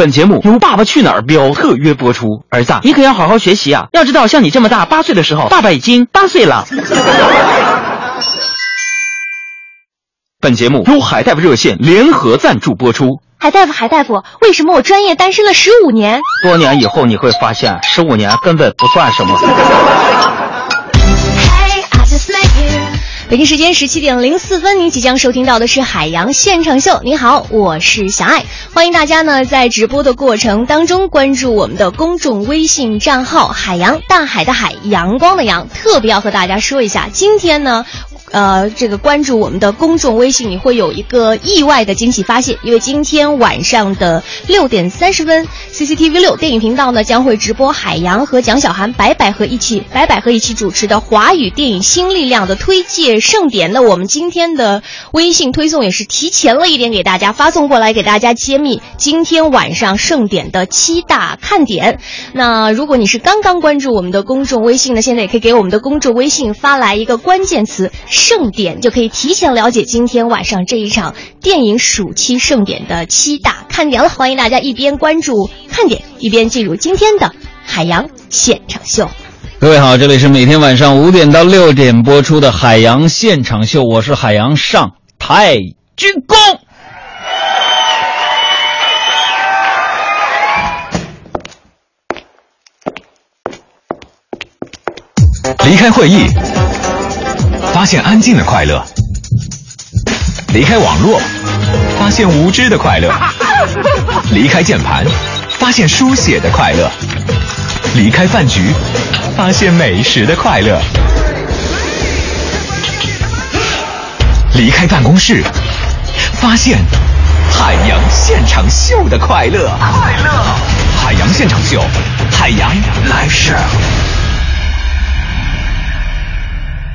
本节目由《爸爸去哪儿》标特约播出。儿子，你可要好好学习啊！要知道，像你这么大，八岁的时候，爸爸已经八岁了。本节目由海大夫热线联合赞助播出。海大夫，海大夫，为什么我专业单身了十五年？多年以后你会发现，十五年根本不算什么。北京时间十七点零四分，您即将收听到的是海洋现场秀。你好，我是小爱，欢迎大家呢在直播的过程当中关注我们的公众微信账号“海洋大海的海阳光的阳”。特别要和大家说一下，今天呢。呃，这个关注我们的公众微信，你会有一个意外的惊喜发现，因为今天晚上的六点三十分，CCTV 六电影频道呢将会直播海洋和蒋小涵、白百合一起白百合一起主持的华语电影《新力量》的推介盛典。那我们今天的微信推送也是提前了一点给大家发送过来，给大家揭秘今天晚上盛典的七大看点。那如果你是刚刚关注我们的公众微信呢，现在也可以给我们的公众微信发来一个关键词。盛典就可以提前了解今天晚上这一场电影暑期盛典的七大看点了。欢迎大家一边关注看点，一边进入今天的海洋现场秀。各位好，这里是每天晚上五点到六点播出的海洋现场秀，我是海洋上太鞠躬。离开会议。发现安静的快乐，离开网络，发现无知的快乐；离开键盘，发现书写的快乐；离开饭局，发现美食的快乐；离开办公室，发现海洋现场秀的快乐。快乐，海洋现场秀，海洋来事。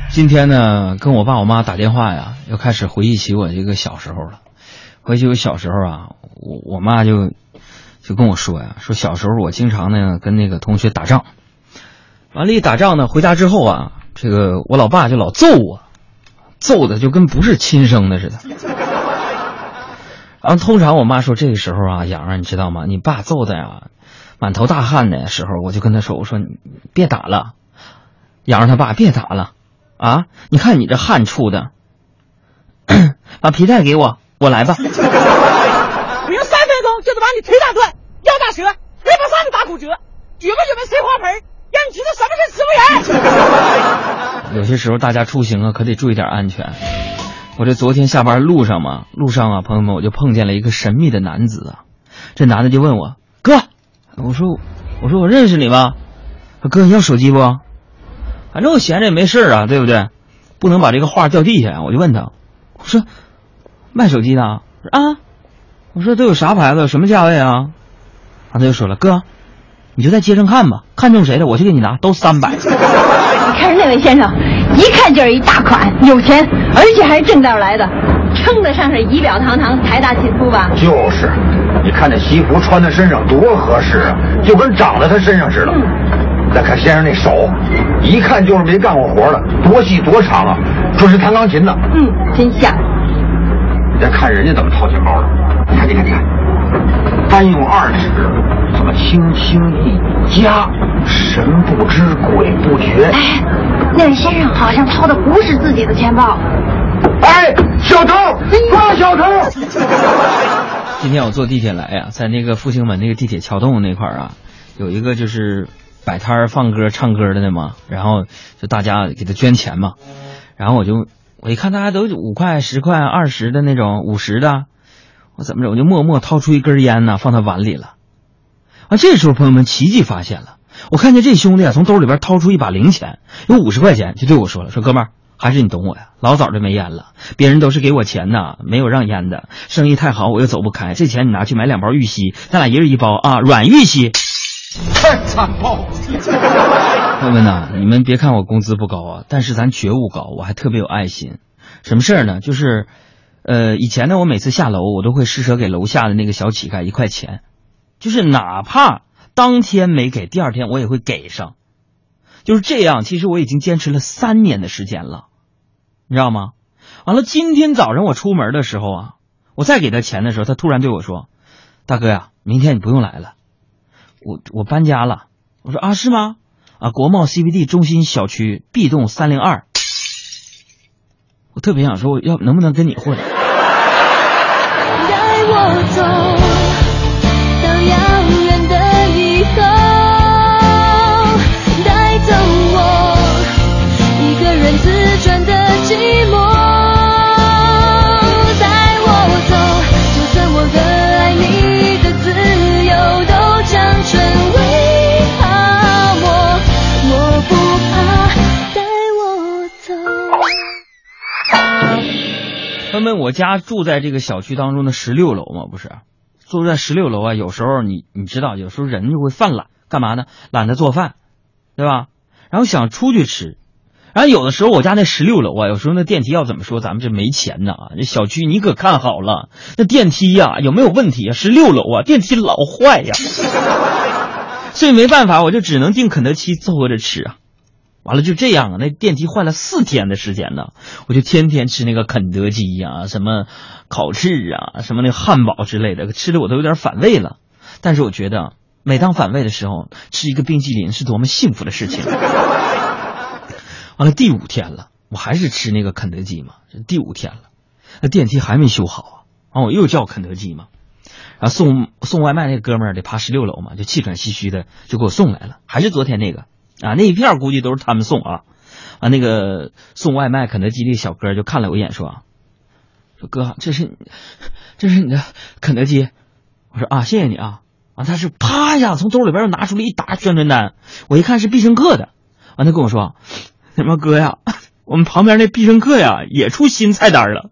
今天呢，跟我爸我妈打电话呀，又开始回忆起我这个小时候了。回忆我小时候啊，我我妈就就跟我说呀，说小时候我经常呢跟那个同学打仗，完了，一打仗呢，回家之后啊，这个我老爸就老揍我，揍的就跟不是亲生的似的。然后通常我妈说这个时候啊，杨儿你知道吗？你爸揍的呀，满头大汗的时候，我就跟他说，我说你别打了，杨儿他爸别打了。啊！你看你这汗出的，把皮带给我，我来吧。不用三分钟就是把你腿打断、腰打折、肋巴上子打骨折，举不举门碎花盆，让你知道什么是植物人。有些时候大家出行啊，可得注意点安全。我这昨天下班路上嘛，路上啊，朋友们，我就碰见了一个神秘的男子啊。这男的就问我哥，我说我说我认识你吧？哥，你要手机不？反正我闲着也没事啊，对不对？不能把这个画掉地下呀！我就问他，我说卖手机的啊？我说都有啥牌子，什么价位啊？然后他就说了，哥，你就在街上看吧，看中谁了我去给你拿，都三百。你看那位先生，一看就是一大款，有钱，而且还是正道来的，称得上是仪表堂堂、财大气粗吧？就是，你看这西服穿在身上多合适啊，就跟长在他身上似的。再看先生那手，一看就是没干过活的，多细多长啊，准是弹钢琴的。嗯，真像。你再看人家怎么掏钱包的，你看，你看，你看，单用二指，怎么轻轻一夹，神不知鬼不觉。哎，那位先生好像掏的不是自己的钱包。哎，小偷，抓小偷！今天我坐地铁来呀，在那个复兴门那个地铁桥洞那块儿啊，有一个就是。摆摊儿放歌唱歌的呢嘛，然后就大家给他捐钱嘛，然后我就我一看大家都五块十块二十的那种五十的，我怎么着我就默默掏出一根烟呢放他碗里了，啊这时候朋友们奇迹发现了，我看见这兄弟啊从兜里边掏出一把零钱，有五十块钱就对我说了，说哥们儿还是你懂我呀，老早就没烟了，别人都是给我钱呢，没有让烟的，生意太好我又走不开，这钱你拿去买两包玉溪，咱俩一人一包啊软玉溪。太残暴！朋友们呐，你们别看我工资不高啊，但是咱觉悟高，我还特别有爱心。什么事儿呢？就是，呃，以前呢，我每次下楼，我都会施舍给楼下的那个小乞丐一块钱，就是哪怕当天没给，第二天我也会给上。就是这样，其实我已经坚持了三年的时间了，你知道吗？完了，今天早上我出门的时候啊，我再给他钱的时候，他突然对我说：“大哥呀，明天你不用来了，我我搬家了。我说啊，是吗？啊，国贸 CBD 中心小区 B 栋三零二。我特别想说，我要能不能跟你混？我走。他们我家住在这个小区当中的十六楼嘛，不是？住在十六楼啊，有时候你你知道，有时候人就会犯懒，干嘛呢？懒得做饭，对吧？然后想出去吃，然后有的时候我家那十六楼啊，有时候那电梯要怎么说，咱们这没钱呐。这小区你可看好了，那电梯呀、有没有问题啊？十六楼啊，电梯老坏呀，所以没办法，我就只能订肯德基凑合着吃啊。完了就这样啊，那电梯坏了四天的时间呢，我就天天吃那个肯德基呀、什么烤翅啊、什么那个汉堡之类的，吃的我都有点反胃了。但是我觉得，每当反胃的时候，吃一个冰淇淋是多么幸福的事情。完了第五天了，我还是吃那个肯德基嘛，这第五天了，那电梯还没修好啊，完我又叫肯德基嘛，然后送送外卖那哥们儿得爬十六楼嘛，就气喘吁吁的就给我送来了，还是昨天那个啊，那一片估计都是他们送啊，啊那个送外卖肯德基的小哥就看了我一眼说，说哥这是这是你的肯德基，我说啊谢谢你啊，啊他是啪一下从兜里边又拿出了一沓宣传单，我一看是必胜客的，完他跟我说，什么哥呀，我们旁边那必胜客呀也出新菜单了，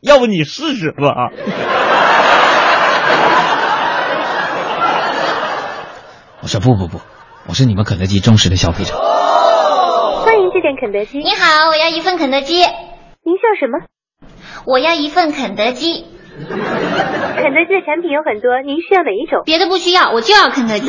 要不你试试吧。我说不不不，我是你们肯德基忠实的消费者。欢迎致电肯德基。你好，我要一份肯德基。您叫什么？我要一份肯德基。肯德基的产品有很多，您需要哪一种？别的不需要，我就要肯德基。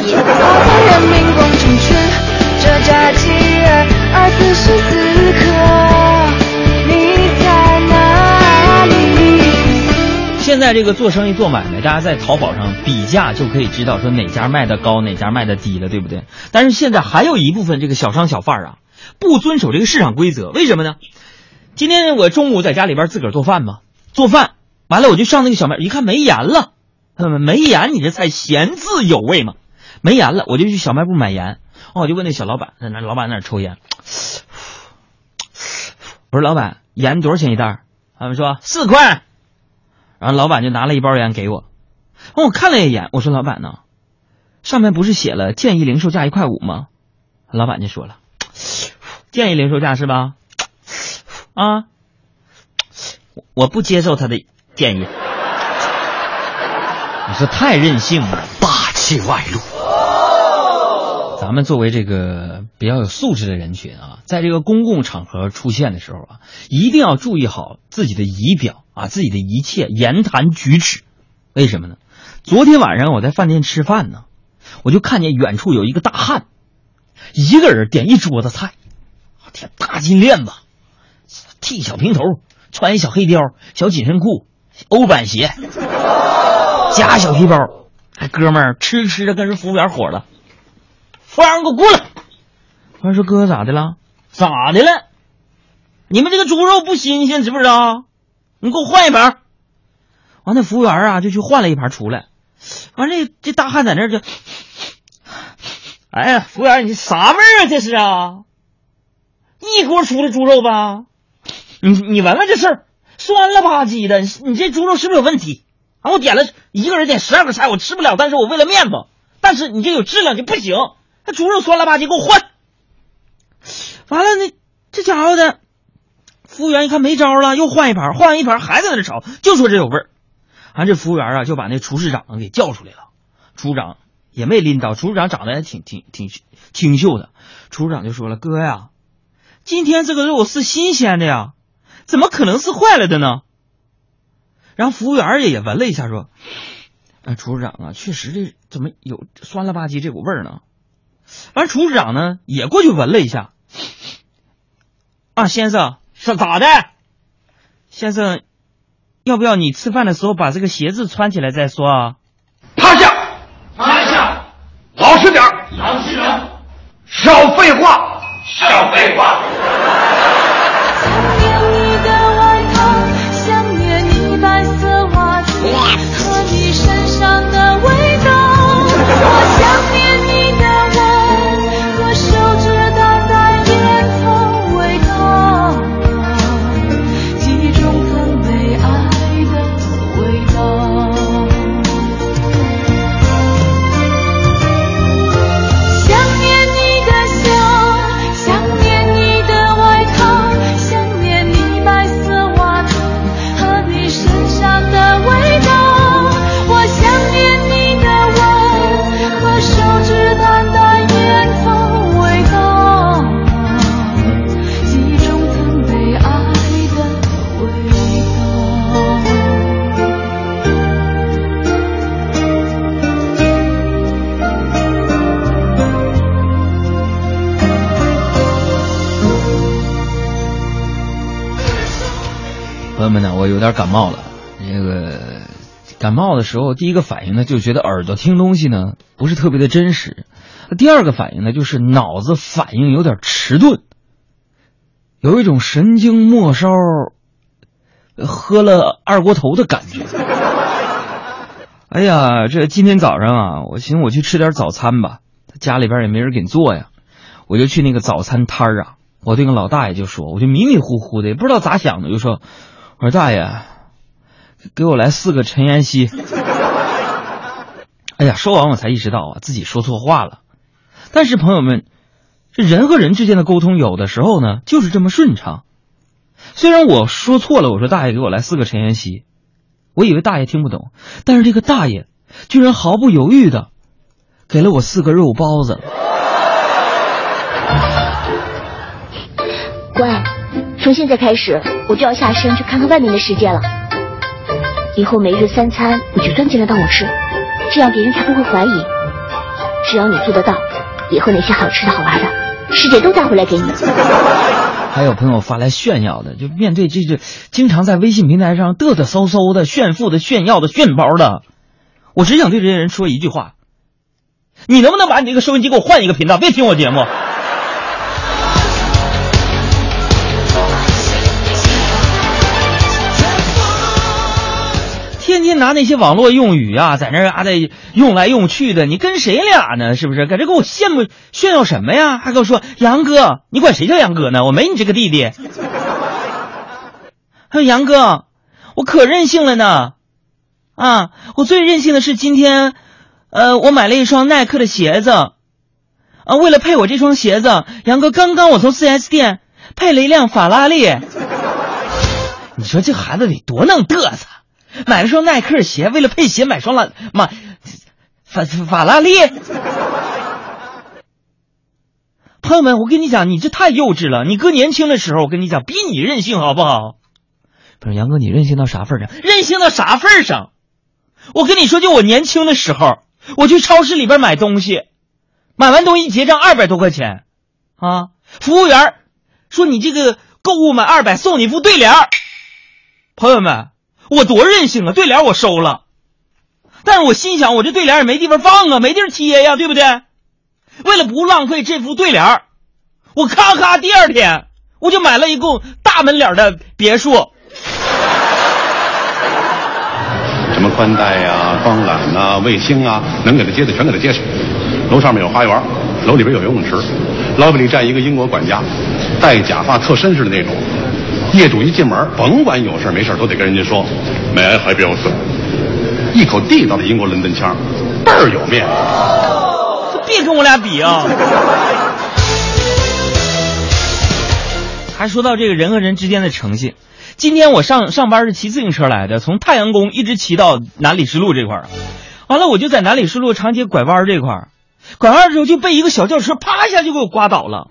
在这个做生意做买卖，大家在淘宝上比价就可以知道说哪家卖的高，哪家卖的低了，对不对？但是现在还有一部分这个小商小贩啊，不遵守这个市场规则，为什么呢？今天我中午在家里边自个儿做饭嘛，做饭完了我就上那个小卖，一看没盐了，嗯，没盐，你这菜咸自有味嘛，没盐了，我就去小卖部买盐，哦，我就问那小老板，那那老板那抽烟，我说老板，盐多少钱一袋？他们说四块。然后老板就拿了一包烟给我，我看了一眼，我说老板呢，上面不是写了建议零售价一块五吗？老板就说了，建议零售价是吧？啊，我不接受他的建议。你说太任性了，霸气外露。咱们作为这个比较有素质的人群啊，在这个公共场合出现的时候啊，一定要注意好自己的仪表啊，自己的一切言谈举止。为什么呢？昨天晚上我在饭店吃饭呢，我就看见远处有一个大汉，一个人点一桌子菜，天，大金链子，剃小平头，穿一小黑貂，小紧身裤，欧版鞋，夹小皮包。哎，哥们儿吃着吃着跟人服务员火了。服务员，你给我过来！服务员说：“哥，咋的了？咋的了？你们这个猪肉不新鲜，知不知道？你给我换一盘。”完，那服务员啊就去换了一盘出来。完，这这大汉在那儿就，哎呀，服务员，你啥味儿啊？这是啊，一锅出的猪肉吧？你你闻闻这事儿，酸了吧唧的，你这猪肉是不是有问题？啊，我点了一个人点十二个菜，我吃不了，但是我为了面子，但是你这有质量就不行。那猪肉酸了吧唧，给我换。完了，那这家伙的服务员一看没招了，又换一盘，换完一盘还在那吵，就说这有味儿。完，这服务员啊就把那厨师长给叫出来了。厨师长也没拎刀，厨师长长得还挺挺挺清秀的。厨师长就说了：“哥呀，今天这个肉是新鲜的呀，怎么可能是坏了的呢？”然后服务员也也闻了一下，说：“啊，厨师长啊，确实这怎么有酸了吧唧这股味儿呢？”完，厨师长呢也过去闻了一下。啊，先生，是咋的？先生，要不要你吃饭的时候把这个鞋子穿起来再说啊？趴下！趴下！老实点！老实点！少废话！少废话！感冒了。这个感冒的时候，第一个反应呢，就觉得耳朵听东西呢不是特别的真实；第二个反应呢，就是脑子反应有点迟钝，有一种神经末梢喝了二锅头的感觉。哎呀，这今天早上啊，我寻思我去吃点早餐吧，家里边也没人给你做呀，我就去那个早餐摊儿啊。我对那个老大爷就说，我就迷迷糊糊的，也不知道咋想的，就说：“我说大爷，给我来四个陈妍希。”哎呀，说完我才意识到啊，自己说错话了。但是朋友们，这人和人之间的沟通，有的时候呢就是这么顺畅。虽然我说错了，我说大爷给我来四个陈妍希，我以为大爷听不懂，但是这个大爷居然毫不犹豫的给了我四个肉包子。乖，从现在开始我就要下山去看看外面的世界了。以后每日三餐你就钻进来帮我吃，这样别人才不会怀疑。只要你做得到，以后那些好吃的好玩的，师姐都带回来给你。还有朋友发来炫耀的，就面对这这经常在微信平台上嘚嘚嗖嗖的炫富的、炫耀的、炫包的，我只想对这些人说一句话：你能不能把你这个收音机给我换一个频道，别听我节目？天天拿那些网络用语啊，在那啊的用来用去的，你跟谁俩呢？是不是？搁这给我羡慕炫耀什么呀？还跟我说杨哥，你管谁叫杨哥呢？我没你这个弟弟。还 有杨哥，我可任性了呢，啊，我最任性的是今天，呃，我买了一双耐克的鞋子，啊，为了配我这双鞋子，杨哥刚刚我从 4S 店配了一辆法拉利。你说这孩子得多能嘚瑟，买了双耐克鞋，为了配鞋买双拉妈法法拉利。朋友们，我跟你讲，你这太幼稚了。你哥年轻的时候，我跟你讲，比你任性好不好？不是杨哥，你任性到啥份上？任性到啥份上？我跟你说，就我年轻的时候，我去超市里边买东西，买完东西结账二百多块钱，啊，服务员说你这个购物满二百送你副对联。朋友们，我多任性啊！对联我收了，但是我心想，我这对联也没地方放啊，没地儿贴呀，对不对？为了不浪费这幅对联，我咔咔第二天我就买了一栋大门脸的别墅。什么宽带呀、光缆呐、卫星啊，能给他接的全给他接上。楼上面有花园，楼里边有游泳池，老板里站一个英国管家，戴假发特绅士的那种。业主一进门，甭管有事没事都得跟人家说，May I help you？一口地道的英国伦敦腔，倍儿有面子。别跟我俩比啊！还说到这个人和人之间的诚信，今天我上上班是骑自行车来的，从太阳宫一直骑到南礼士路这块儿，完了我就在南礼士路长街拐弯这块儿，拐弯的时候就被一个小轿车啪一下就给我刮倒了，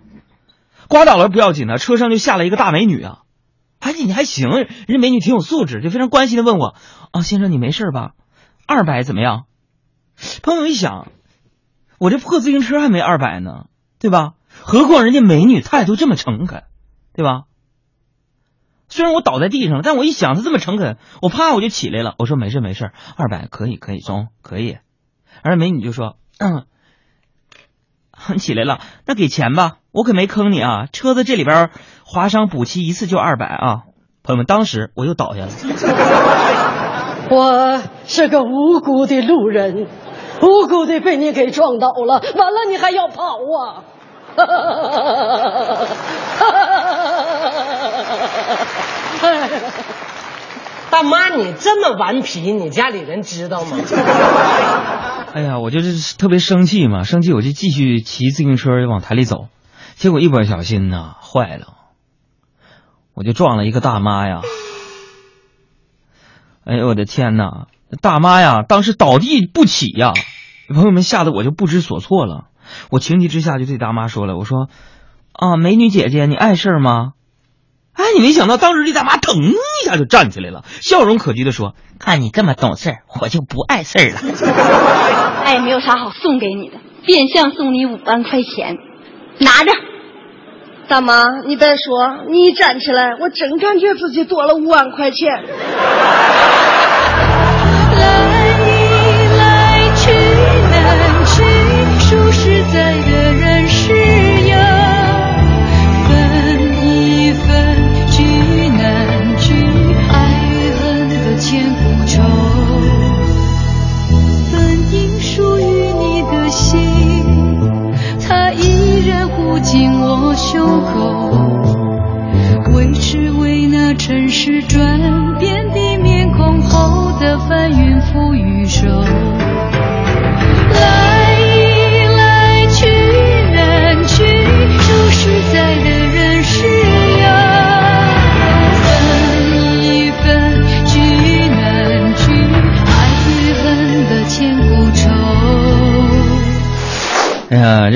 刮倒了不要紧的，车上就下来一个大美女啊，哎你还行，人家美女挺有素质，就非常关心的问我啊，先生你没事吧？二百怎么样？朋友一想，我这破自行车还没二百呢，对吧？何况人家美女态度这么诚恳，对吧？虽然我倒在地上了，但我一想她这么诚恳，我啪我就起来了。我说没事没事，二百可以可以中可以。而美女就说，嗯，起来了，那给钱吧，我可没坑你啊。车子这里边划伤补漆一次就二百啊。朋友们，当时我又倒下了。我是个无辜的路人，无辜的被你给撞倒了，完了你还要跑啊！大妈，你这么顽皮，你家里人知道吗？哎呀，我就是特别生气嘛，生气我就继续骑自行车往台里走，结果一不小心呐，坏了，我就撞了一个大妈呀！哎呦我的天呐，大妈呀，当时倒地不起呀！朋友们吓得我就不知所措了，我情急之下就对大妈说了，我说：“啊，美女姐姐，你碍事吗？”哎，你没想到当时这大妈腾一下就站起来了，笑容可掬的说：“看你这么懂事儿，我就不碍事儿了。哎，没有啥好送给你的，变相送你五万块钱，拿着。大妈，你别说，你一站起来，我真感觉自己多了五万块钱。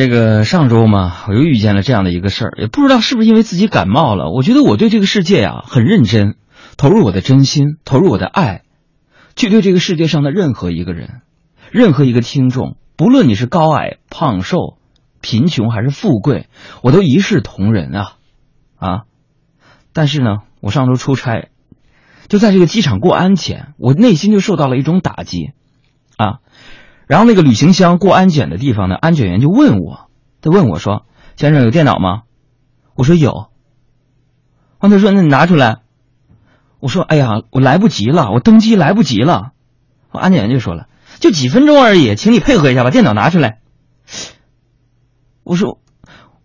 这个上周嘛，我又遇见了这样的一个事儿，也不知道是不是因为自己感冒了。我觉得我对这个世界啊很认真，投入我的真心，投入我的爱，去对这个世界上的任何一个人，任何一个听众，不论你是高矮、胖瘦、贫穷还是富贵，我都一视同仁啊啊！但是呢，我上周出差，就在这个机场过安检，我内心就受到了一种打击啊。然后那个旅行箱过安检的地方呢，安检员就问我，他问我说：“先生有电脑吗？”我说有。然后他说：“那你拿出来。”我说：“哎呀，我来不及了，我登机来不及了。”安检员就说了：“就几分钟而已，请你配合一下，把电脑拿出来。”我说：“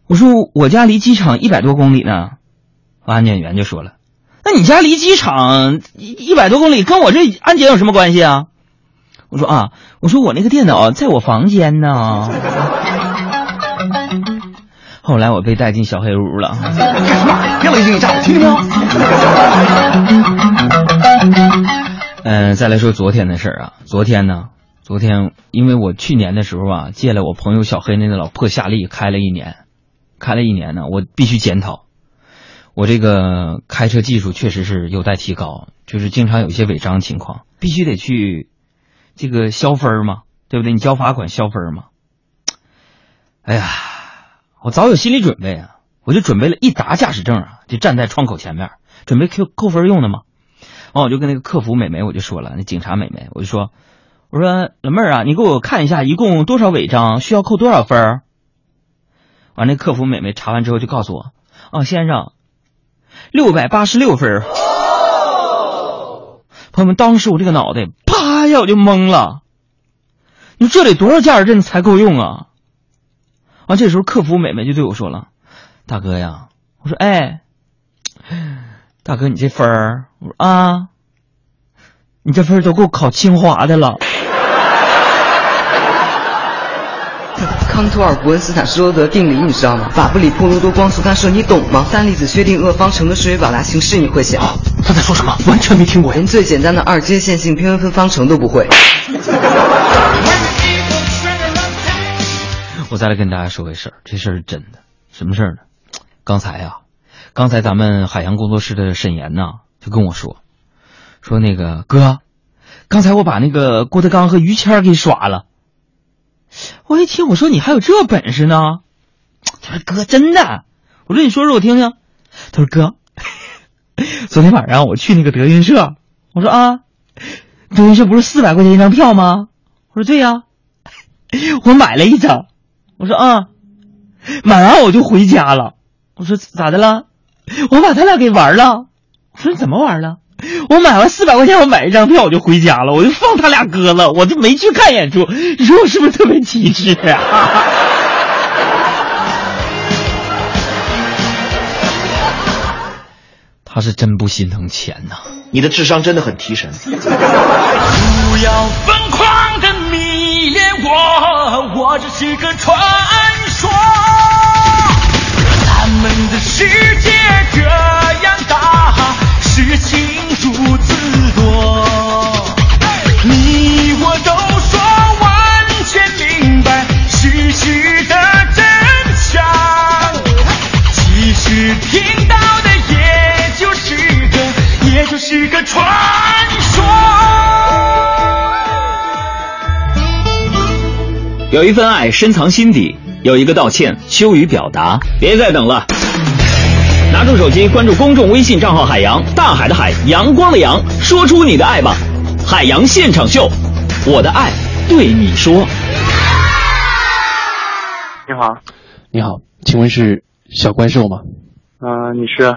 我说我家离机场一百多公里呢。”安检员就说了：“那你家离机场一一百多公里，跟我这安检有什么关系啊？”我说啊，我说我那个电脑在我房间呢。后来我被带进小黑屋了。别冷静一下，我听听。嗯，再来说昨天的事儿啊。昨天呢，昨天因为我去年的时候啊，借了我朋友小黑那个老破夏利开了一年，开了一年呢，我必须检讨，我这个开车技术确实是有待提高，就是经常有一些违章情况，必须得去这个消分嘛，对不对？你交罚款消分嘛。哎呀，我早有心理准备啊，我就准备了一沓驾驶证啊，就站在窗口前面，准备扣扣分用的嘛。完，我就跟那个客服美眉我就说了，那警察美眉我就说，我说老妹儿啊，你给我看一下一共多少违章，需要扣多少分儿。完，那客服美眉查完之后就告诉我，哦，先生，六百八十六分。朋友们，当时我这个脑袋一下我就懵了，你说这得多少驾驶证才够用啊？完，这时候客服美眉就对我说了，大哥呀，我说哎。大哥，你这分儿，我说啊，你这分儿都够考清华的了。康托尔伯恩斯坦施罗德定理你知道吗？法布里波罗多光速干涉你懂吗？三粒子薛定谔方程的数学表达形式你会写吗？他在说什么？完全没听过。连最简单的二阶线性平衡分方程都不会。我再来跟大家说个事儿，这事儿是真的。什么事儿呢？刚才啊，刚才咱们海洋工作室的沈岩呐，就跟我说，说那个哥，刚才我把那个郭德纲和于谦给耍了。我一听，我说你还有这本事呢？他说哥，真的。我说你说说我听听。他说哥，昨天晚上我去那个德云社，我说啊，德云社不是四百块钱一张票吗？我说对呀、我买了一张。我说啊，买完我就回家了。我说咋的了？我把他俩给玩了。我说你怎么玩了？我买完四百块钱，我买一张票我就回家了，我就放他俩歌了，我就没去看演出。你说我是不是特别机智啊？他是真不心疼钱呐、你的智商真的很提神。不要疯狂的迷恋我，我只是个传说。咱们的世界这样大，事情如此有一份爱深藏心底，有一个道歉羞于表达。别再等了，拿出手机关注公众微信账号“海洋”，大海的海，阳光的阳，说出你的爱吧。海洋现场秀，我的爱对你说。你好，你好，请问是小怪兽吗？嗯、你是？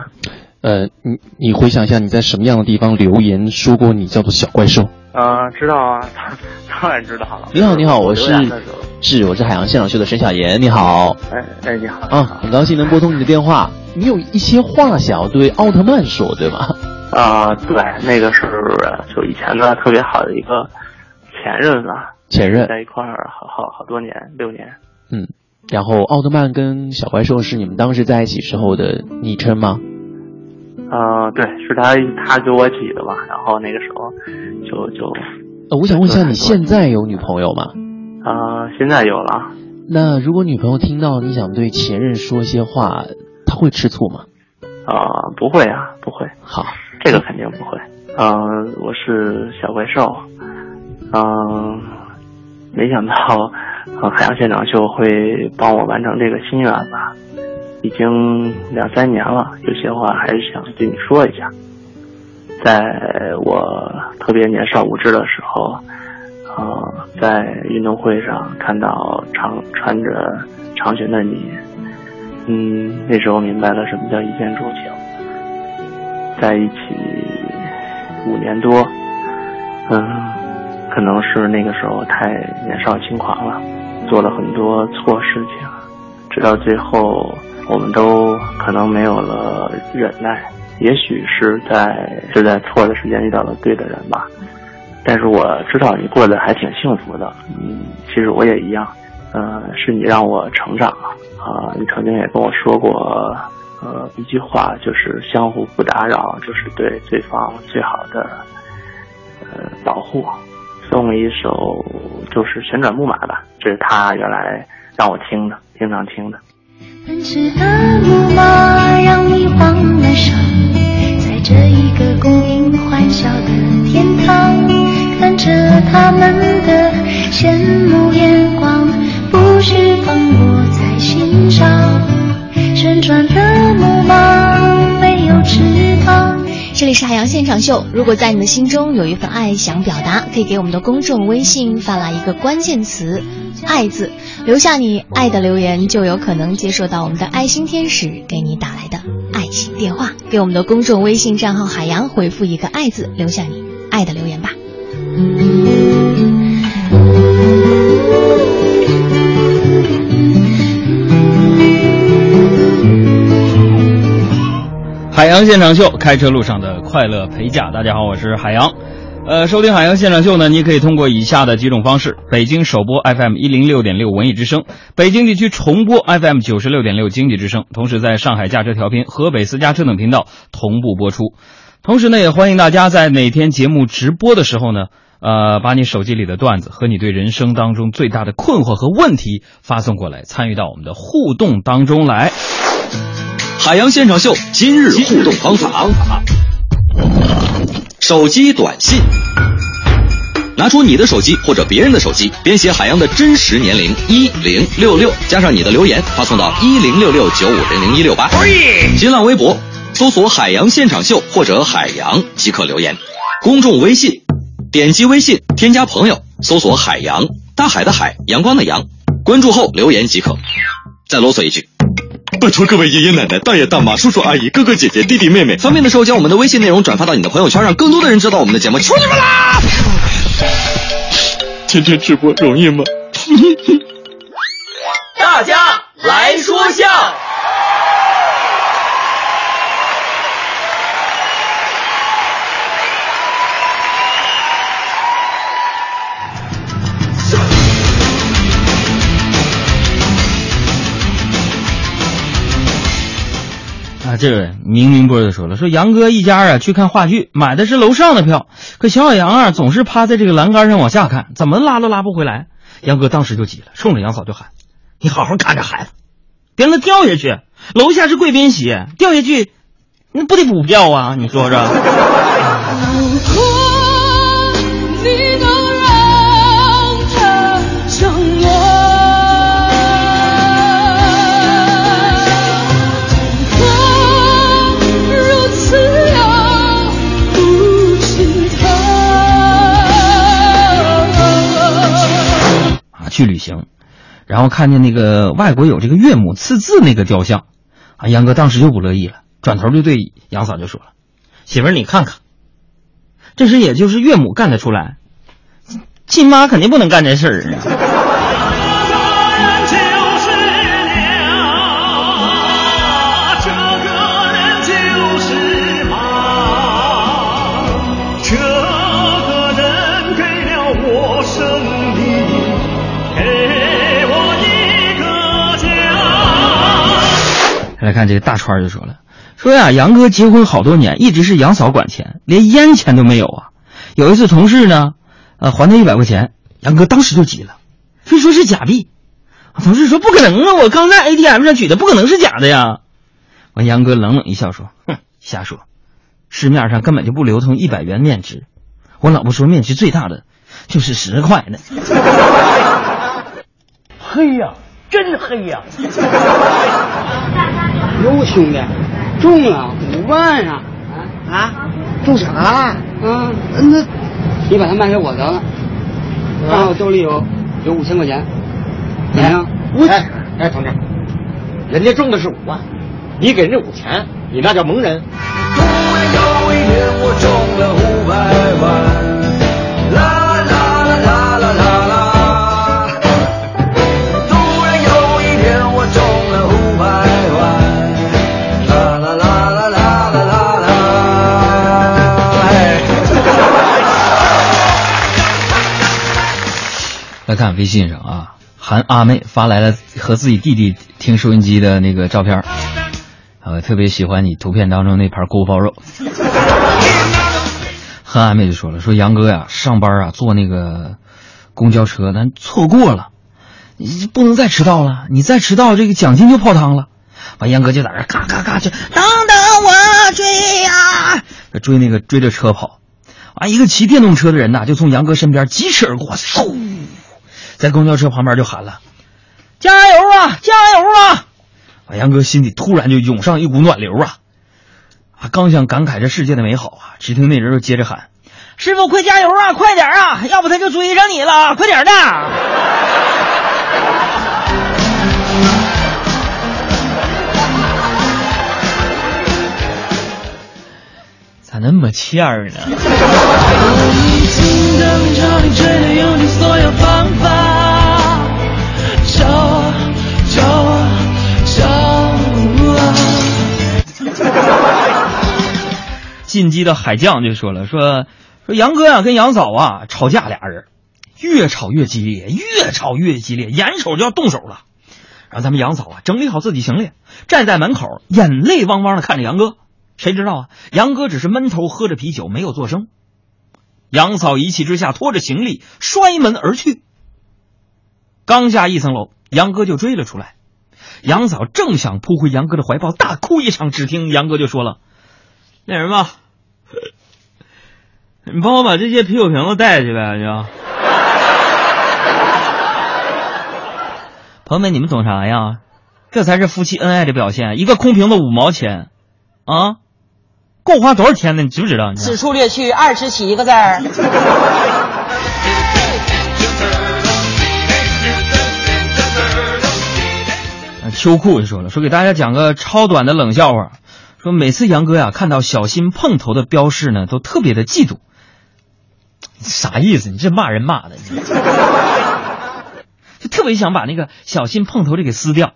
呃，你你回想一下，你在什么样的地方留言说过你叫做小怪兽？呃，知道啊，当然知道了。你好，你好，我是是我是海洋现场秀的沈小岩，你好哎哎，你好。啊，很高兴能拨通你的电话。你有一些话想要对奥特曼说，对吗？啊、对，那个是就以前的特别好的一个前任吧，前任在一块儿好好好多年，六年。嗯，然后奥特曼跟小怪兽是你们当时在一起时候的昵称吗？呃，对，是他他给我起的吧，然后那个时候就就呃，我想问一下，你现在有女朋友吗？啊、现在有了。那如果女朋友听到你想对前任说一些话，她会吃醋吗？啊、不会啊，不会。好，这个肯定不会。嗯、我是小怪兽。嗯、没想到，呃，海洋现场秀会帮我完成这个心愿吧？已经两三年了，有些话还是想对你说一下。在我特别年少无知的时候，呃，在运动会上看到长穿着长裙的你，嗯，那时候明白了什么叫一见钟情。在一起五年多，嗯，可能是那个时候太年少轻狂了，做了很多错事情，直到最后，我们都可能没有了忍耐，也许是在是在错的时间遇到了对的人吧。但是我知道你过得还挺幸福的，嗯，其实我也一样，呃，是你让我成长了啊、你曾经也跟我说过，呃，一句话就是相互不打扰，就是对对方最好的呃保护。送了一首就是旋转木马吧，这是他原来让我听的，经常听的。奔驰的木马让你慌了神，在这一个供应欢笑的天堂，着他们的羡慕眼光，不是放我在心上。旋转的木马没有翅膀。这里是海洋现场秀。如果在你的心中有一份爱想表达，可以给我们的公众微信发来一个关键词“爱”字，留下你爱的留言，就有可能接受到我们的爱心天使给你打来的爱心电话。给我们的公众微信账号“海洋”回复一个“爱”字，留下你爱的留言吧。海洋现场秀，开车路上的快乐陪驾。大家好，我是海洋。呃，收听海洋现场秀呢，你可以通过以下的几种方式：北京首播 FM 一零六点六文艺之声，北京地区重播 FM 九十六点六经济之声，同时在上海驾车调频、河北私家车等频道同步播出。同时呢，也欢迎大家在哪天节目直播的时候呢，呃，把你手机里的段子和你对人生当中最大的困惑和问题发送过来，参与到我们的互动当中来。海洋现场秀今日互动方法：手机短信。拿出你的手机或者别人的手机，编写海洋的真实年龄一零六六，加上你的留言，发送到一零六六九五零零一六八。新浪微博搜索“海洋现场秀”或者“海洋”即可留言。公众微信，点击微信添加朋友，搜索“海洋”，大海的海，阳光的阳，关注后留言即可。再啰嗦一句。拜托各位爷爷奶奶、大爷大妈、叔叔阿姨、哥哥姐姐、弟弟妹妹，方便的时候将我们的微信内容转发到你的朋友圈，让更多的人知道我们的节目，求你们啦！天天直播容易吗？大家来说笑。这位明明波就说了，说杨哥一家啊去看话剧，买的是楼上的票，可小小杨啊总是趴在这个栏杆上往下看，怎么拉都拉不回来。杨哥当时就急了，冲着杨嫂就喊：“你好好看着孩子，别让他掉下去。楼下是贵宾席，掉下去那不得补票啊？你说说。”去旅行，然后看见那个外国有这个岳母刺字那个雕像，啊，杨哥当时就不乐意了，转头就对杨嫂就说了：“媳妇儿，你看看，这事也就是岳母干得出来，亲妈肯定不能干这事儿。”来看这个大川就说了，说呀，杨哥结婚好多年，一直是杨嫂管钱，连烟钱都没有啊。有一次同事呢，呃，还他一百块钱，杨哥当时就急了，非说是假币。同事说不可能啊，我刚在 ATM 上取的，不可能是假的呀。完，杨哥冷冷一笑说，哼，瞎说，市面上根本就不流通一百元面值。我老婆说面值最大的就是十块呢。黑呀，真黑呀！哟，兄弟，中了五万啊！啊，中啥了？嗯，那你把它卖给我得了，正好兜里有有五千块钱，怎么样？我哎哎，同志，人家中的是五万，你给人家五千，你那叫蒙人。突然有一天我中了五百万，来看微信上啊，韩阿妹发来了和自己弟弟听收音机的那个照片儿，呃，特别喜欢你图片当中那盘锅包肉。韩阿妹就说了，说杨哥呀，上班啊坐那个公交车，咱错过了，你不能再迟到了，你再迟到这个奖金就泡汤了。完，杨哥就在那儿咔咔咔就等等我追呀、追那个追着车跑。啊，一个骑电动车的人呐，就从杨哥身边疾驰而过，嗖，在公交车旁边就喊了：“加油啊，加油啊！”啊，杨哥心里突然就涌上一股暖流啊！啊，刚想感慨这世界的美好啊，只听那人又接着喊：“师傅，快加油啊，快点啊，要不他就追上你了，快点的！”咋那么欠儿呢？进击的海将就说了，说说杨哥啊、跟杨嫂啊吵架俩人，越吵越激烈，越吵越激烈，眼瞅就要动手了。然后咱们杨嫂啊整理好自己行李，站在门口，眼泪汪汪的看着杨哥。谁知道啊，杨哥只是闷头喝着啤酒，没有作声。杨嫂一气之下拖着行李摔门而去。刚下一层楼，杨哥就追了出来。杨嫂正想扑回杨哥的怀抱，大哭一场，只听杨哥就说了：“那什么，你帮我把这些啤酒瓶子带下去呗，就。”朋友们，你们懂啥呀？这才是夫妻恩爱的表现。一个空瓶子五毛钱，啊，够花多少钱呢？你知不知道？你此处略去，二十起一个字儿。呃秋裤就说了，说给大家讲个超短的冷笑话，说每次杨哥呀看到小心碰头的标示呢，都特别的嫉妒。啥意思？你这骂人骂的，就特别想把那个小心碰头这给撕掉，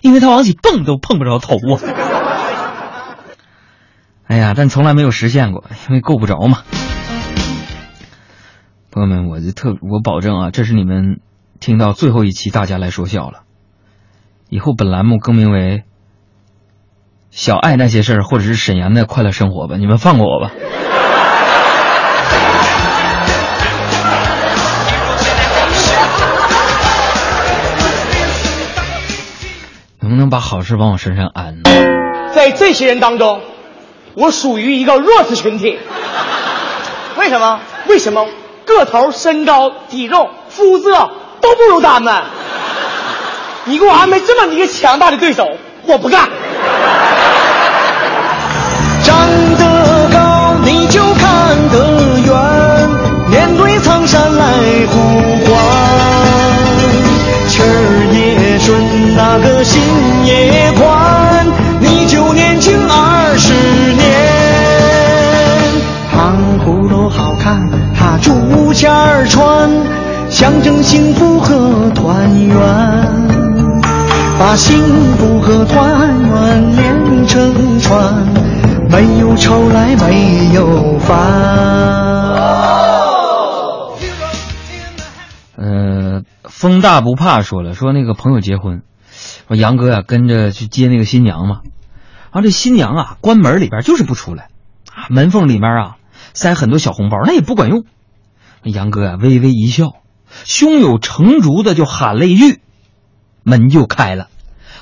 因为他往起蹦都碰不着头啊。哎呀，但从来没有实现过，因为够不着嘛。朋友们，我就特我保证啊，这是你们听到最后一期大家来说笑了。以后本栏目更名为“小爱那些事儿”或者是沈阳的快乐生活吧，你们放过我吧。能不能把好事往我身上安呢？在这些人当中，我属于一个弱势群体。为什么？为什么？个头、身高、体重、肤色都不如他们。你给我安排这么一个强大的对手，我不干。也宽，你就年轻二十年。糖葫芦好看，它竹签儿穿，象征幸福和团圆。把幸福和团圆连成串，没有愁来没有烦。呃，风大不怕说了，说那个朋友结婚，说杨哥呀、跟着去接那个新娘嘛，然后这新娘啊关门里边就是不出来，啊门缝里面啊塞很多小红包，那也不管用。杨哥呀、微微一笑，胸有成竹的就喊了一句，门就开了。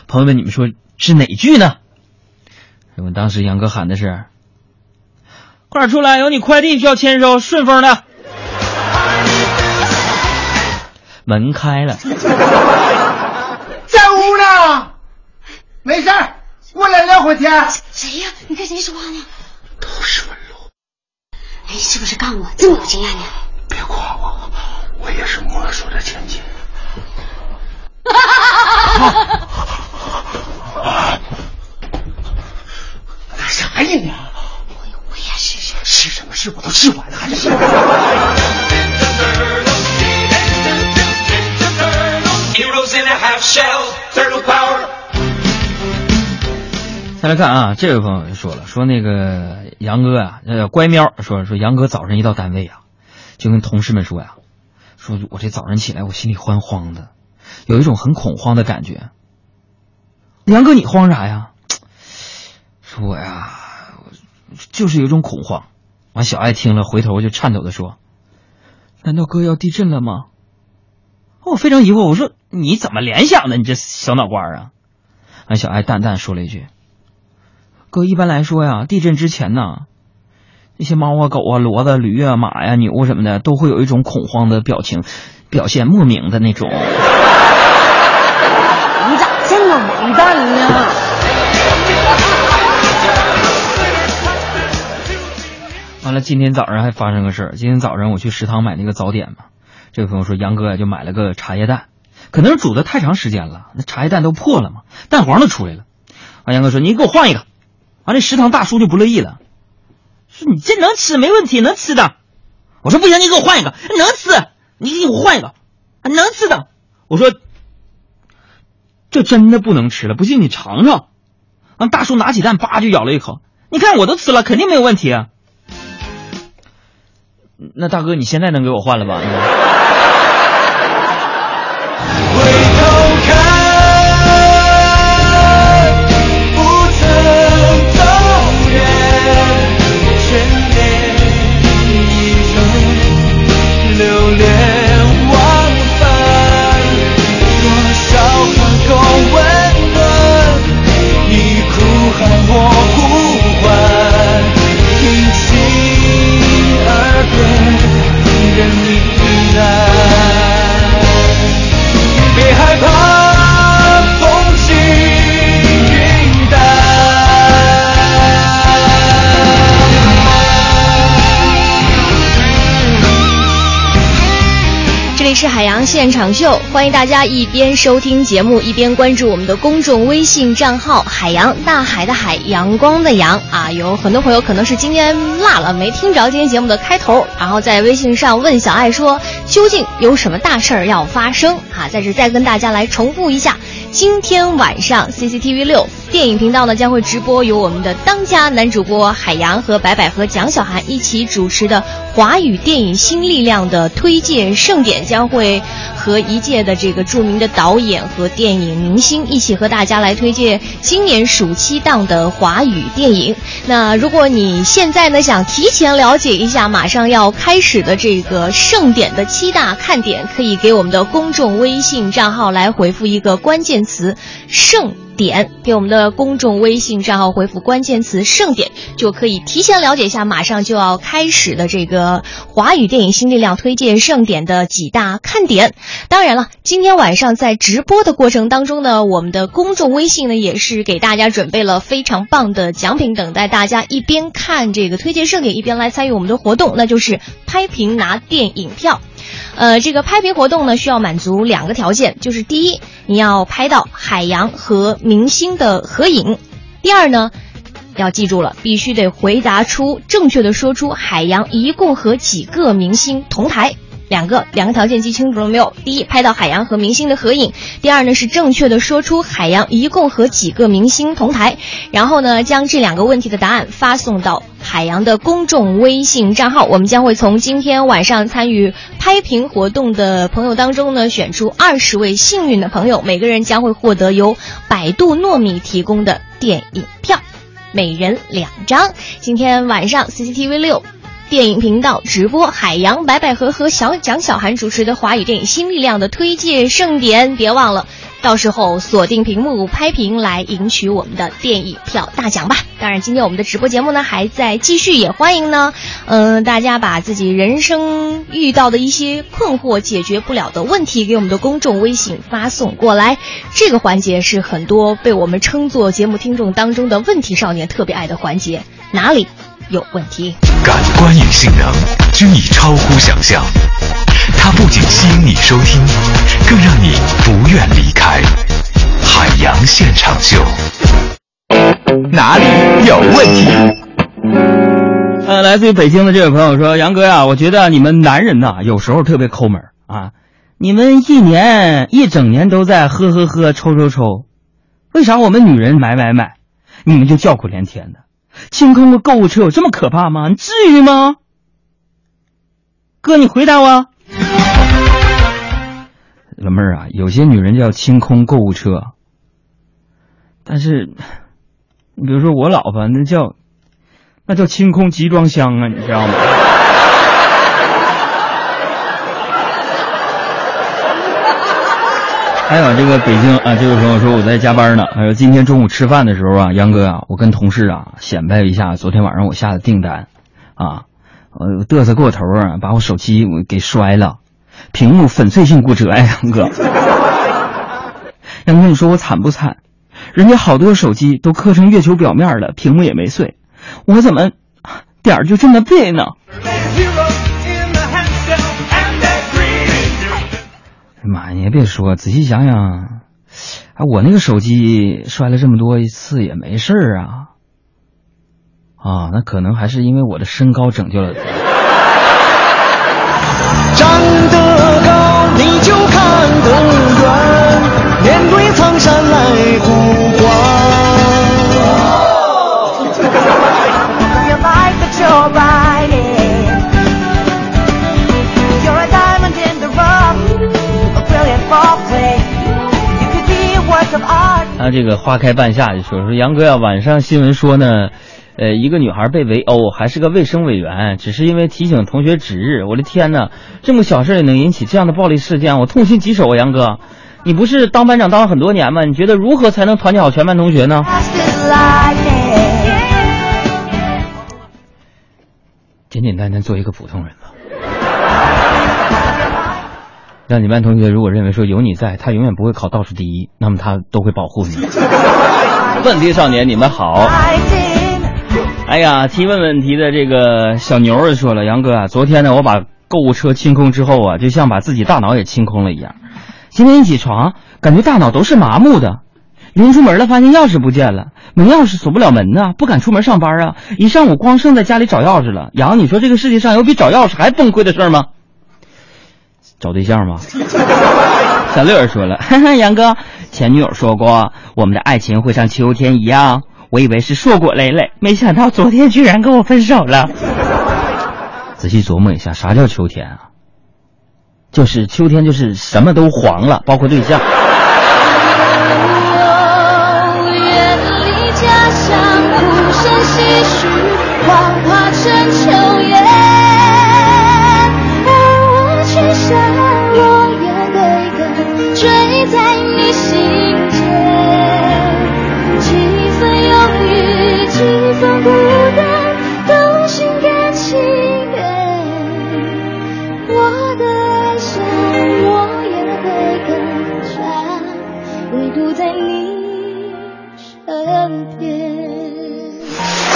朋友们，你们说是哪句呢？我们当时杨哥喊的是：“快点出来，有你快递需要签收，顺丰的。”门开了，在屋呢，没事儿，过来聊会儿天。谁呀？你跟谁说话呢？都是文璐。哎，是不是干我？这么有经验呢？别夸我，我也是摸索着前进。啥呀你？我也试试。是什么事？我都试完了，还是？Heroes in a half shell, turtle power. 再来看啊，这位朋友就说了，说那个杨哥啊，呃，乖喵说说杨哥早上一到单位啊，就跟同事们说呀，说我这早上起来我心里慌慌的，有一种很恐慌的感觉。杨哥，你慌啥呀？说我呀，就是有一种恐慌。完，小爱听了，回头就颤抖的说：“难道哥要地震了吗？”我非常疑惑，我说你怎么联想的？你这小脑瓜啊！完，小爱淡淡说了一句：“哥，一般来说呀，地震之前呢，那些猫啊、狗啊、骡子、驴啊、马呀、牛什么的，都会有一种恐慌的表情，表现莫名的那种。”你咋这么完蛋呢？完了，今天早上还发生个事儿。今天早上我去食堂买那个早点嘛，这位朋友说杨哥呀就买了个茶叶蛋，可能是煮的太长时间了，那茶叶蛋都破了嘛，蛋黄都出来了。啊，杨哥说你给我换一个。完，这食堂大叔就不乐意了，说你这能吃没问题，能吃的。我说不行，你给我换一个，能吃，你给我换一个，能吃的。我说这真的不能吃了，不信你尝尝。完，大叔拿起蛋叭就咬了一口，你看我都吃了，肯定没有问题啊。那大哥，你现在能给我换了吧？海洋现场秀，欢迎大家一边收听节目，一边关注我们的公众微信账号“海洋大海的海阳光的阳”啊。有很多朋友可能是今天落了，没听着今天节目的开头，然后在微信上问小爱说，究竟有什么大事儿要发生啊？在这再跟大家来重复一下，今天晚上 CCTV 六电影频道呢将会直播由我们的当家男主播海洋和白百合、蒋小涵一起主持的华语电影新力量的推介盛典，将会和一届的这个著名的导演和电影明星一起和大家来推荐今年暑期档的华语电影。那如果你现在呢想提前了解一下马上要开始的这个盛典的七大看点，可以给我们的公众微信账号来回复一个关键词“盛”。点给我们的公众微信账号回复关键词“盛典”，就可以提前了解一下马上就要开始的这个华语电影新力量推荐盛典的几大看点。当然了，今天晚上在直播的过程当中呢，我们的公众微信呢也是给大家准备了非常棒的奖品，等待大家一边看这个推荐盛典，一边来参与我们的活动，那就是拍屏拿电影票。呃，这个拍屏活动呢，需要满足两个条件，就是第一，你要拍到海洋和明星的合影；第二呢，要记住了，必须得回答出正确的说出海洋一共和几个明星同台。两个两个条件记清楚了没有？第一，拍到海洋和明星的合影；第二呢，是正确的说出海洋一共和几个明星同台。然后呢，将这两个问题的答案发送到海洋的公众微信账号。我们将会从今天晚上参与拍屏活动的朋友当中呢，选出二十位幸运的朋友，每个人将会获得由百度糯米提供的电影票，每人两张。今天晚上 CCTV 六。电影频道直播海洋白百合和小蒋小涵主持的华语电影新力量的推介盛典，别忘了，到时候锁定屏幕拍屏来赢取我们的电影票大奖吧。当然，今天我们的直播节目呢还在继续，也欢迎呢，嗯、大家把自己人生遇到的一些困惑、解决不了的问题给我们的公众微信发送过来。这个环节是很多被我们称作节目听众当中的问题少年特别爱的环节，哪里有问题？感官与性能均已超乎想象，它不仅吸引你收听，更让你不愿离开。海洋现场秀，哪里有问题？呃，来自于北京的这位朋友说：“杨哥呀、我觉得你们男人呐，有时候特别抠门啊。你们一年一整年都在喝喝喝、抽抽抽，为啥我们女人买买买，你们就叫苦连天的？清空个购物车有这么可怕吗？你至于吗？哥，你回答我。老妹儿啊，有些女人叫清空购物车，但是你比如说我老婆，那叫那叫清空集装箱啊，你知道吗？还有这个北京啊，这位朋友说我在加班呢。还有今天中午吃饭的时候啊，杨哥啊，我跟同事啊显摆一下昨天晚上我下的订单，啊，呃嘚瑟过头啊，把我手机我给摔了，屏幕粉碎性骨折呀，杨哥。杨哥，你说我惨不惨？人家好多手机都磕成月球表面了，屏幕也没碎，我怎么点儿就这么背呢？妈，你也别说，仔细想想，哎，我那个手机摔了这么多一次也没事儿啊。啊，那可能还是因为我的身高拯救了长。得高，你就看得远，面对苍山来呼唤。啊，这个花开半夏就说说杨哥呀、晚上新闻说呢，呃，一个女孩被围殴，还是个卫生委员，只是因为提醒同学值日。我的天呐，这么小事也能引起这样的暴力事件，我痛心疾首啊！杨哥，你不是当班长当了很多年吗？你觉得如何才能团结好全班同学呢.简简单单做一个普通人吧。让你班同学如果认为说有你在，他永远不会考倒数第一，那么他都会保护你。问题少年，你们好。哎呀，提问问题的这个小牛儿说了，杨哥啊，昨天呢，我把购物车清空之后啊，就像把自己大脑也清空了一样。今天一起床，感觉大脑都是麻木的。临出门了，发现钥匙不见了，没钥匙锁不了门呐，不敢出门上班啊。一上午光剩在家里找钥匙了。杨，你说这个世界上有比找钥匙还崩溃的事儿吗？找对象吗？小六儿说了，哈哈，杨哥，前女友说过我们的爱情会像秋天一样，我以为是硕果累累，没想到昨天居然跟我分手了。仔细琢磨一下，啥叫秋天啊？就是秋天，就是什么都黄了，包括对象。远离家乡，哭声唏嘘，幻化成秋在你心间。几分忧郁，几分孤单，都心甘情愿。我的爱像落叶归根上，唯独在你身边。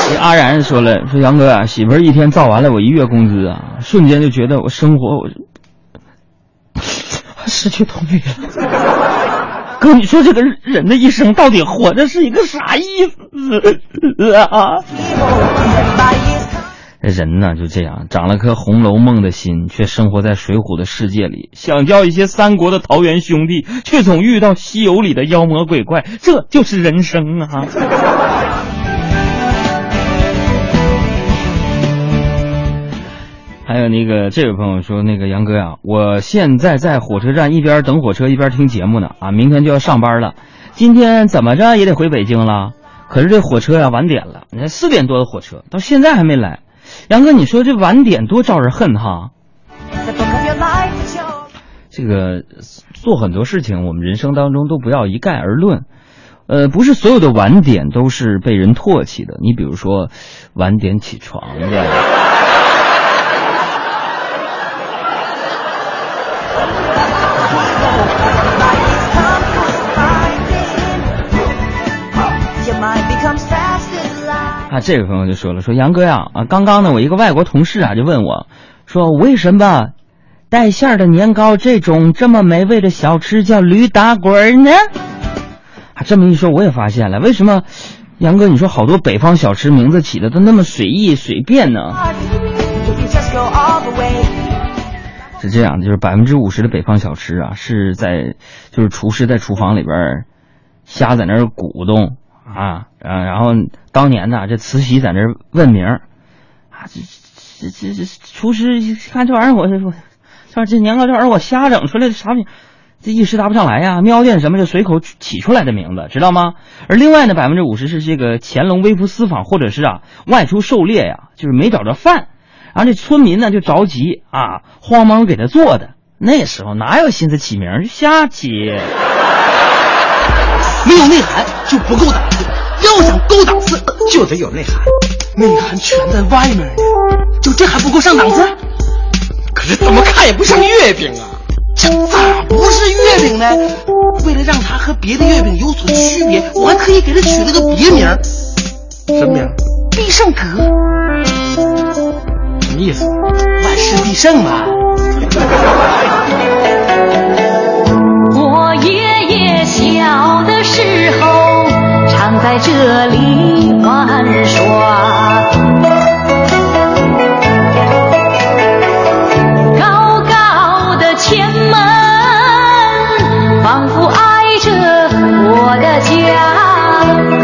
这阿然说了，说杨哥啊，媳妇儿一天造完了我一月工资啊，瞬间就觉得我生活我失去童年。哥，你说这个人的一生到底活着是一个啥意思啊？人呢就这样，长了颗《红楼梦》的心，却生活在《水浒》的世界里，想交一些三国的桃园兄弟，却总遇到西游里的妖魔鬼怪，这就是人生啊！还有那个这位朋友说，那个杨哥呀、我现在在火车站一边等火车一边听节目呢，啊，明天就要上班了，今天怎么着也得回北京了。可是这火车呀晚点了，你看四点多的火车到现在还没来。杨哥，你说这晚点多招人恨哈？这个做很多事情，我们人生当中都不要一概而论。呃，不是所有的晚点都是被人唾弃的。你比如说，晚点起床的。这位朋友就说了，说杨哥呀，啊，刚刚呢，我一个外国同事啊就问我，说为什么带馅儿的年糕这种这么美味的小吃叫驴打滚儿呢？啊，这么一说，我也发现了，为什么杨哥你说好多北方小吃名字起的都那么随意随便呢？是这样的，就是百分之五十的北方小吃啊，是在就是厨师在厨房里边瞎在那儿鼓动啊，啊，然后当年呢，这慈禧在那问名啊，这这这这厨师一看这玩意儿，我就说，这这年糕这玩意儿我瞎整出来的啥名？这一时答不上来呀，瞄见什么就随口起出来的名字，知道吗？而另外呢，百分之五十是这个乾隆微服私访，或者是啊外出狩猎呀，就是没找着饭，然后这村民呢就着急啊，慌忙给他做的。那时候哪有心思起名，就瞎起。没有内涵就不够档次，要想够档次就得有内涵，内涵全在外面呢，就这还不够上档次？可是怎么看也不像月饼啊，这咋不是月饼呢？为了让它和别的月饼有所区别，我还特意给它取了个别名儿，什么名？必胜阁。什么意思？万事必胜嘛。小的时候常在这里玩耍，高高的前门仿佛挨着我的家。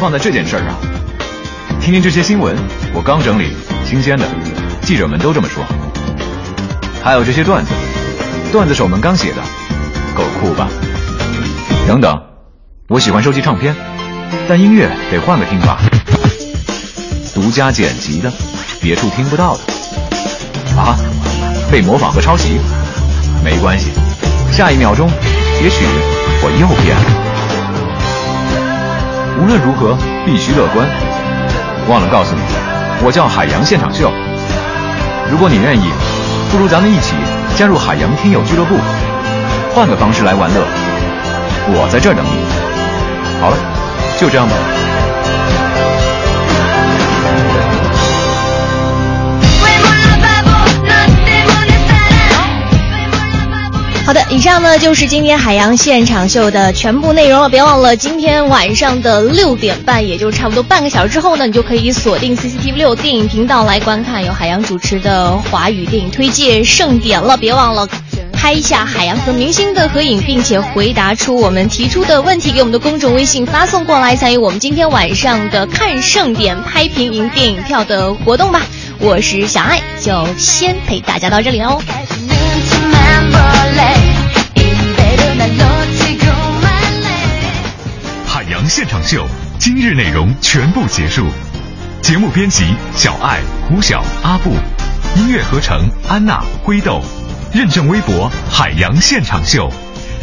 放在这件事上。听听这些新闻，我刚整理，新鲜的，记者们都这么说。还有这些段子，段子手们刚写的，够酷吧？等等，我喜欢收集唱片，但音乐得换个听法，独家剪辑的，别处听不到的。啊，被模仿和抄袭，没关系，下一秒钟，也许我又变了。无论如何，必须乐观。忘了告诉你，我叫海洋现场秀。如果你愿意，不如咱们一起加入海洋听友俱乐部，换个方式来玩乐。我在这儿等你。好了，就这样吧。好的，以上呢就是今天海洋现场秀的全部内容了。别忘了今天晚上的六点半，也就差不多半个小时之后呢，你就可以锁定 CCTV 六电影频道来观看由海洋主持的华语电影推介盛典了。别忘了拍一下海洋和明星的合影，并且回答出我们提出的问题，给我们的公众微信发送过来，参与我们今天晚上的看盛典拍屏赢电影票的活动吧。我是小爱，就先陪大家到这里哦。海洋现场秀今日内容全部结束。节目编辑小爱、胡晓、阿布，音乐合成安娜、灰豆，认证微博海洋现场秀。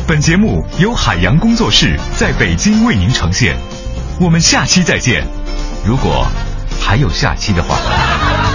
本节目由海洋工作室在北京为您呈现。我们下期再见，如果还有下期的话。